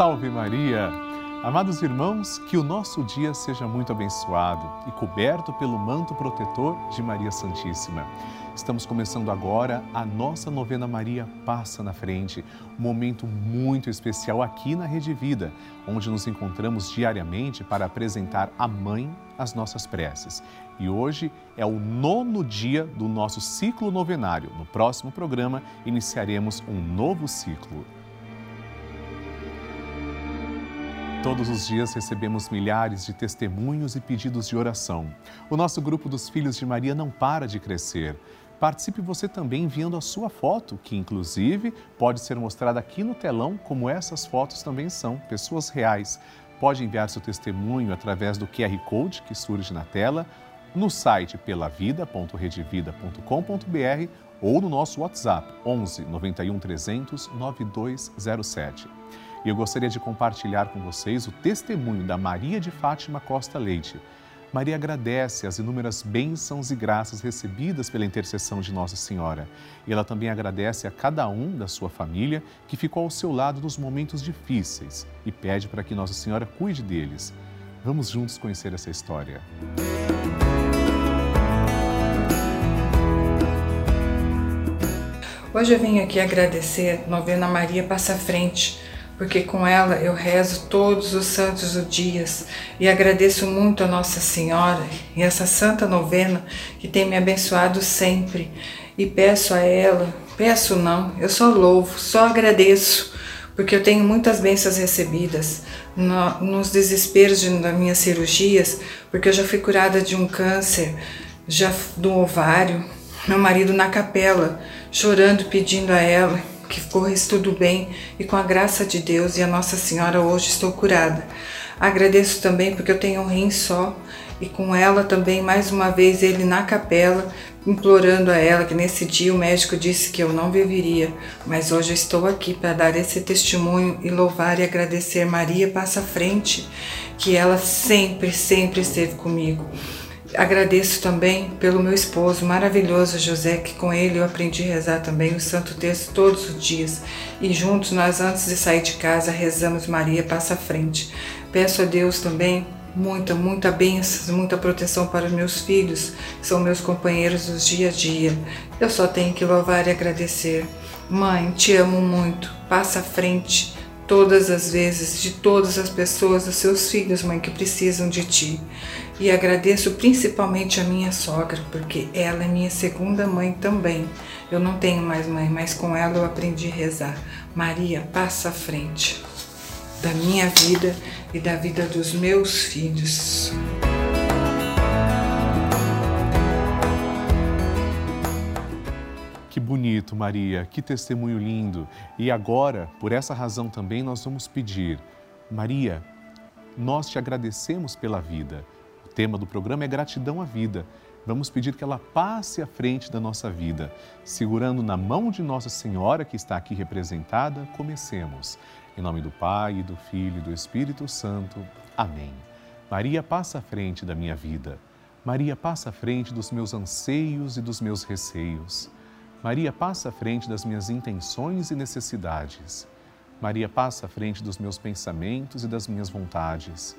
Salve Maria! Amados irmãos, que o nosso dia seja muito abençoado e coberto pelo manto protetor de Maria Santíssima. Estamos começando agora a nossa novena Maria Passa na Frente, um momento muito especial aqui na Rede Vida, onde nos encontramos diariamente para apresentar à Mãe as nossas preces. E hoje é o nono dia do nosso ciclo novenário. No próximo programa, iniciaremos um novo ciclo. Todos os dias recebemos milhares de testemunhos e pedidos de oração. O nosso grupo dos Filhos de Maria não para de crescer. Participe você também enviando a sua foto, que inclusive pode ser mostrada aqui no telão, como essas fotos também são, pessoas reais. Pode enviar seu testemunho através do QR Code que surge na tela, no site pelavida.redevida.com.br ou no nosso WhatsApp 11 91 300 9207. E eu gostaria de compartilhar com vocês o testemunho da Maria de Fátima Costa Leite. Maria agradece as inúmeras bênçãos e graças recebidas pela intercessão de Nossa Senhora. E ela também agradece a cada um da sua família que ficou ao seu lado nos momentos difíceis e pede para que Nossa Senhora cuide deles. Vamos juntos conhecer essa história. Hoje eu vim aqui agradecer Novena Maria Passa Frente porque com ela eu rezo todos os santos os dias e agradeço muito a Nossa Senhora e essa santa novena que tem me abençoado sempre. E peço a ela, peço não, eu só louvo, só agradeço, porque eu tenho muitas bênçãos recebidas no, nos desesperos de, das minhas cirurgias, porque eu já fui curada de um câncer, já do ovário, meu marido na capela, chorando, pedindo a ela que corres tudo bem e com a graça de Deus e a Nossa Senhora hoje estou curada. Agradeço também porque eu tenho um rim só e com ela também mais uma vez ele na capela implorando a ela que nesse dia o médico disse que eu não viveria, mas hoje estou aqui para dar esse testemunho e louvar e agradecer Maria passa frente, que ela sempre, sempre esteve comigo. Agradeço também pelo meu esposo maravilhoso José, que com ele eu aprendi a rezar também o Santo Texto todos os dias. E juntos nós, antes de sair de casa, rezamos Maria Passa à Frente. Peço a Deus também muita, muita bênção, muita proteção para os meus filhos, são meus companheiros dos dia a dia. Eu só tenho que louvar e agradecer. Mãe, te amo muito. Passa à frente todas as vezes, de todas as pessoas, dos seus filhos, mãe, que precisam de ti. E agradeço principalmente a minha sogra, porque ela é minha segunda mãe também. Eu não tenho mais mãe, mas com ela eu aprendi a rezar. Maria, passa à frente da minha vida e da vida dos meus filhos. bonito, Maria, que testemunho lindo. E agora, por essa razão também, nós vamos pedir, Maria, nós te agradecemos pela vida. Tema do programa é gratidão à vida. Vamos pedir que ela passe à frente da nossa vida. Segurando na mão de Nossa Senhora, que está aqui representada, comecemos. Em nome do Pai, do Filho e do Espírito Santo. Amém. Maria passa à frente da minha vida. Maria passa à frente dos meus anseios e dos meus receios. Maria passa à frente das minhas intenções e necessidades. Maria passa à frente dos meus pensamentos e das minhas vontades.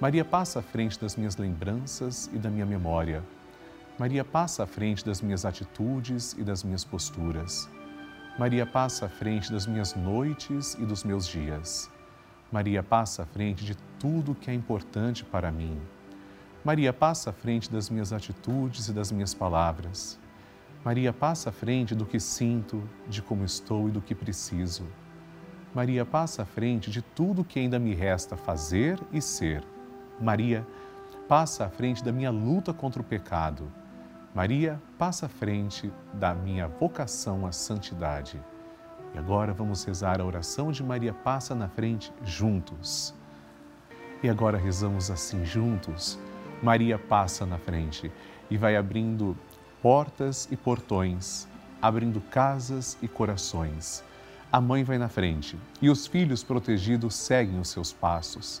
Maria passa à frente das minhas lembranças e da minha memória. Maria passa à frente das minhas atitudes e das minhas posturas. Maria passa à frente das minhas noites e dos meus dias. Maria passa à frente de tudo que é importante para mim. Maria passa à frente das minhas atitudes e das minhas palavras. Maria passa à frente do que sinto, de como estou e do que preciso. Maria passa à frente de tudo que ainda me resta fazer e ser. Maria passa à frente da minha luta contra o pecado. Maria passa à frente da minha vocação à santidade. E agora vamos rezar a oração de Maria passa na frente juntos. E agora rezamos assim juntos. Maria passa na frente e vai abrindo portas e portões, abrindo casas e corações. A mãe vai na frente e os filhos protegidos seguem os seus passos.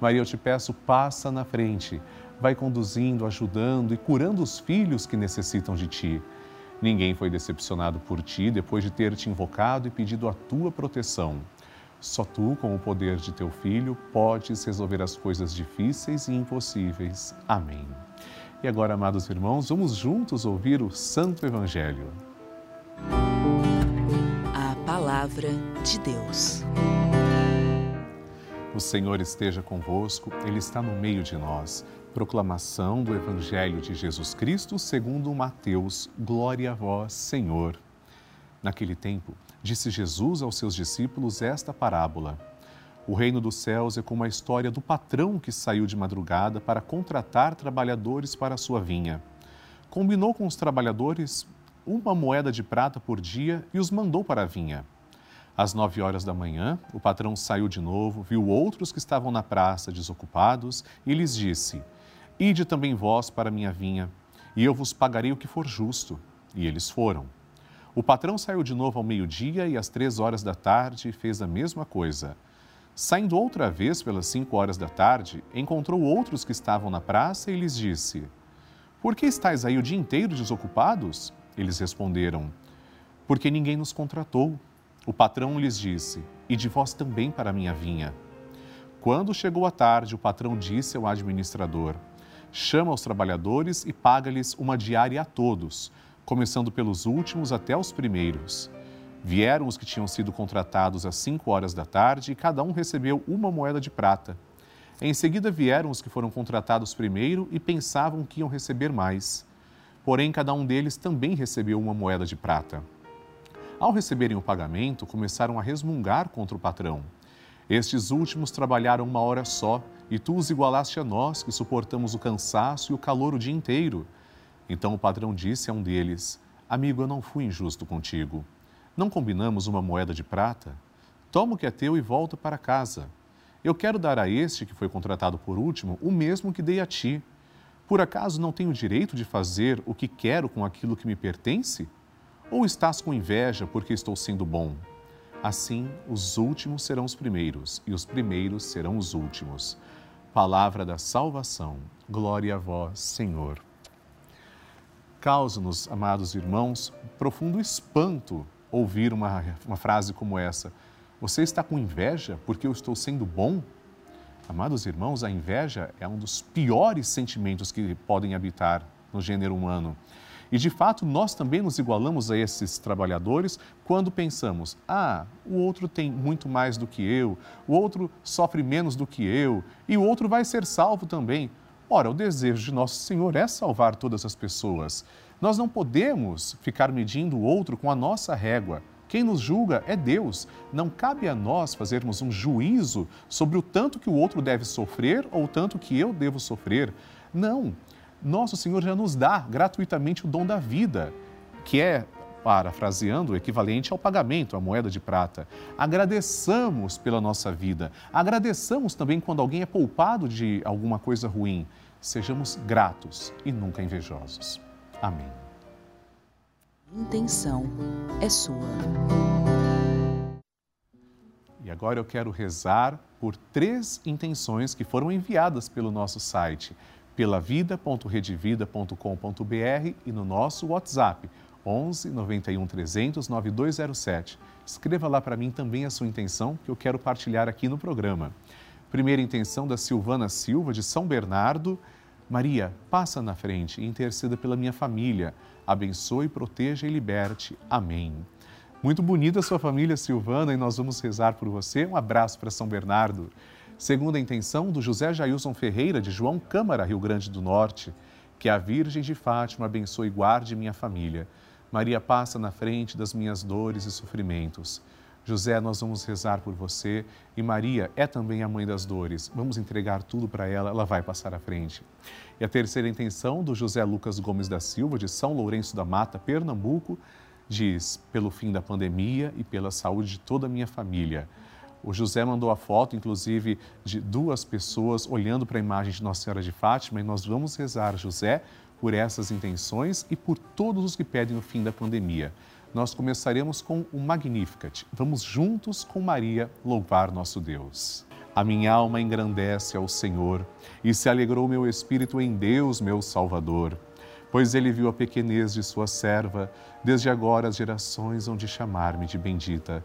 Maria, eu te peço, passa na frente. Vai conduzindo, ajudando e curando os filhos que necessitam de ti. Ninguém foi decepcionado por ti depois de ter te invocado e pedido a tua proteção. Só tu, com o poder de teu Filho, podes resolver as coisas difíceis e impossíveis. Amém. E agora, amados irmãos, vamos juntos ouvir o Santo Evangelho. A Palavra de Deus. O Senhor esteja convosco, Ele está no meio de nós. Proclamação do Evangelho de Jesus Cristo segundo Mateus. Glória a vós, Senhor. Naquele tempo, disse Jesus aos seus discípulos esta parábola. O reino dos céus é como a história do patrão que saiu de madrugada para contratar trabalhadores para a sua vinha. Combinou com os trabalhadores uma moeda de prata por dia e os mandou para a vinha. Às nove horas da manhã, o patrão saiu de novo, viu outros que estavam na praça desocupados e lhes disse: Ide também vós para minha vinha, e eu vos pagarei o que for justo. E eles foram. O patrão saiu de novo ao meio-dia e às três horas da tarde fez a mesma coisa. Saindo outra vez pelas cinco horas da tarde, encontrou outros que estavam na praça e lhes disse: Por que estáis aí o dia inteiro desocupados? Eles responderam: Porque ninguém nos contratou. O patrão lhes disse: E de vós também para a minha vinha. Quando chegou a tarde, o patrão disse ao administrador: Chama os trabalhadores e paga-lhes uma diária a todos começando pelos últimos até os primeiros. Vieram os que tinham sido contratados às cinco horas da tarde e cada um recebeu uma moeda de prata. Em seguida vieram os que foram contratados primeiro e pensavam que iam receber mais. Porém, cada um deles também recebeu uma moeda de prata. Ao receberem o pagamento, começaram a resmungar contra o patrão. Estes últimos trabalharam uma hora só, e tu os igualaste a nós, que suportamos o cansaço e o calor o dia inteiro. Então o patrão disse a um deles: Amigo, eu não fui injusto contigo. Não combinamos uma moeda de prata? Toma o que é teu e volta para casa. Eu quero dar a este que foi contratado por último o mesmo que dei a ti. Por acaso não tenho direito de fazer o que quero com aquilo que me pertence? Ou estás com inveja porque estou sendo bom? Assim, os últimos serão os primeiros e os primeiros serão os últimos. Palavra da salvação. Glória a vós, Senhor. Causa-nos, amados irmãos, profundo espanto ouvir uma, uma frase como essa. Você está com inveja porque eu estou sendo bom? Amados irmãos, a inveja é um dos piores sentimentos que podem habitar no gênero humano. E de fato, nós também nos igualamos a esses trabalhadores quando pensamos: ah, o outro tem muito mais do que eu, o outro sofre menos do que eu, e o outro vai ser salvo também. Ora, o desejo de nosso Senhor é salvar todas as pessoas. Nós não podemos ficar medindo o outro com a nossa régua. Quem nos julga é Deus. Não cabe a nós fazermos um juízo sobre o tanto que o outro deve sofrer ou o tanto que eu devo sofrer. Não. Nosso Senhor já nos dá gratuitamente o dom da vida, que é, parafraseando, o equivalente ao pagamento, a moeda de prata. Agradeçamos pela nossa vida. Agradeçamos também quando alguém é poupado de alguma coisa ruim. Sejamos gratos e nunca invejosos. Amém. Intenção é sua. E agora eu quero rezar por três intenções que foram enviadas pelo nosso site pelavida.redevida.com.br e no nosso WhatsApp 11 91 300 9207. Escreva lá para mim também a sua intenção que eu quero partilhar aqui no programa. Primeira intenção da Silvana Silva, de São Bernardo. Maria, passa na frente e interceda pela minha família. Abençoe, proteja e liberte. Amém. Muito bonita a sua família, Silvana, e nós vamos rezar por você. Um abraço para São Bernardo. Segunda intenção do José Jailson Ferreira, de João Câmara, Rio Grande do Norte. Que a Virgem de Fátima abençoe e guarde minha família. Maria passa na frente das minhas dores e sofrimentos. José, nós vamos rezar por você e Maria é também a mãe das dores. Vamos entregar tudo para ela, ela vai passar à frente. E a terceira intenção do José Lucas Gomes da Silva, de São Lourenço da Mata, Pernambuco, diz: pelo fim da pandemia e pela saúde de toda a minha família. O José mandou a foto, inclusive, de duas pessoas olhando para a imagem de Nossa Senhora de Fátima e nós vamos rezar, José, por essas intenções e por todos os que pedem o fim da pandemia. Nós começaremos com o Magnificat. Vamos juntos com Maria louvar nosso Deus. A minha alma engrandece ao Senhor e se alegrou meu espírito em Deus, meu Salvador, pois ele viu a pequenez de sua serva, desde agora as gerações hão de chamar-me de bendita.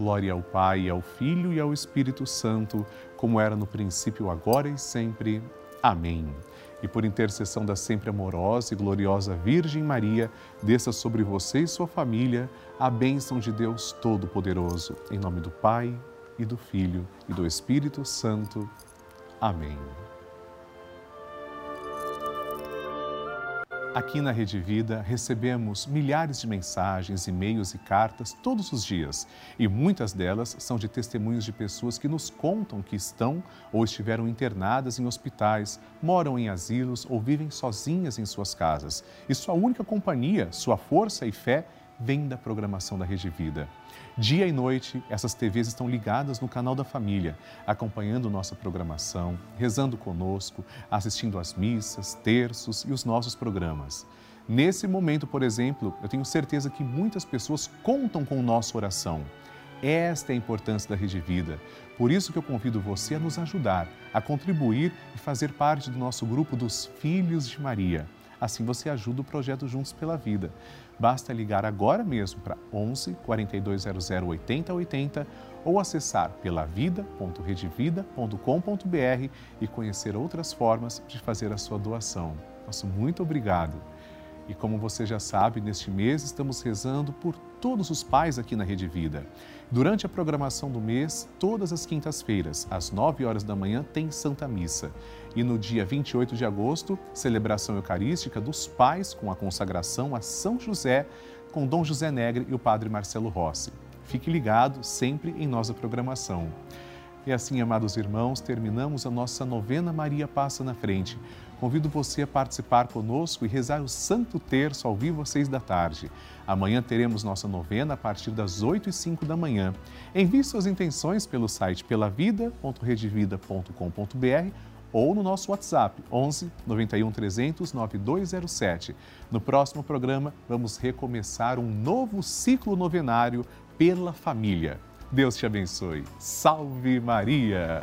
Glória ao Pai, ao Filho e ao Espírito Santo, como era no princípio, agora e sempre. Amém. E por intercessão da sempre amorosa e gloriosa Virgem Maria, desça sobre você e sua família a bênção de Deus Todo-Poderoso. Em nome do Pai, e do Filho, e do Espírito Santo. Amém. Aqui na Rede Vida recebemos milhares de mensagens, e-mails e cartas todos os dias e muitas delas são de testemunhos de pessoas que nos contam que estão ou estiveram internadas em hospitais, moram em asilos ou vivem sozinhas em suas casas. E sua única companhia, sua força e fé vem da programação da Rede Vida. Dia e noite, essas TVs estão ligadas no canal da família, acompanhando nossa programação, rezando conosco, assistindo às missas, terços e os nossos programas. Nesse momento, por exemplo, eu tenho certeza que muitas pessoas contam com nossa oração. Esta é a importância da Rede Vida. Por isso que eu convido você a nos ajudar, a contribuir e fazer parte do nosso grupo dos Filhos de Maria. Assim você ajuda o projeto Juntos pela Vida. Basta ligar agora mesmo para 11 4200 8080 ou acessar pelavida.redevida.com.br e conhecer outras formas de fazer a sua doação. Nosso muito obrigado. E como você já sabe, neste mês estamos rezando por todos os pais aqui na Rede Vida. Durante a programação do mês, todas as quintas-feiras, às 9 horas da manhã, tem Santa Missa. E no dia 28 de agosto, celebração eucarística dos pais com a consagração a São José, com Dom José Negre e o Padre Marcelo Rossi. Fique ligado sempre em nossa programação. E assim, amados irmãos, terminamos a nossa novena Maria Passa na Frente. Convido você a participar conosco e rezar o Santo Terço ao vivo às seis da tarde. Amanhã teremos nossa novena a partir das oito e cinco da manhã. Envie suas intenções pelo site pelavida.redevida.com.br ou no nosso WhatsApp 11 91 300 9207. No próximo programa, vamos recomeçar um novo ciclo novenário pela família. Deus te abençoe. Salve Maria!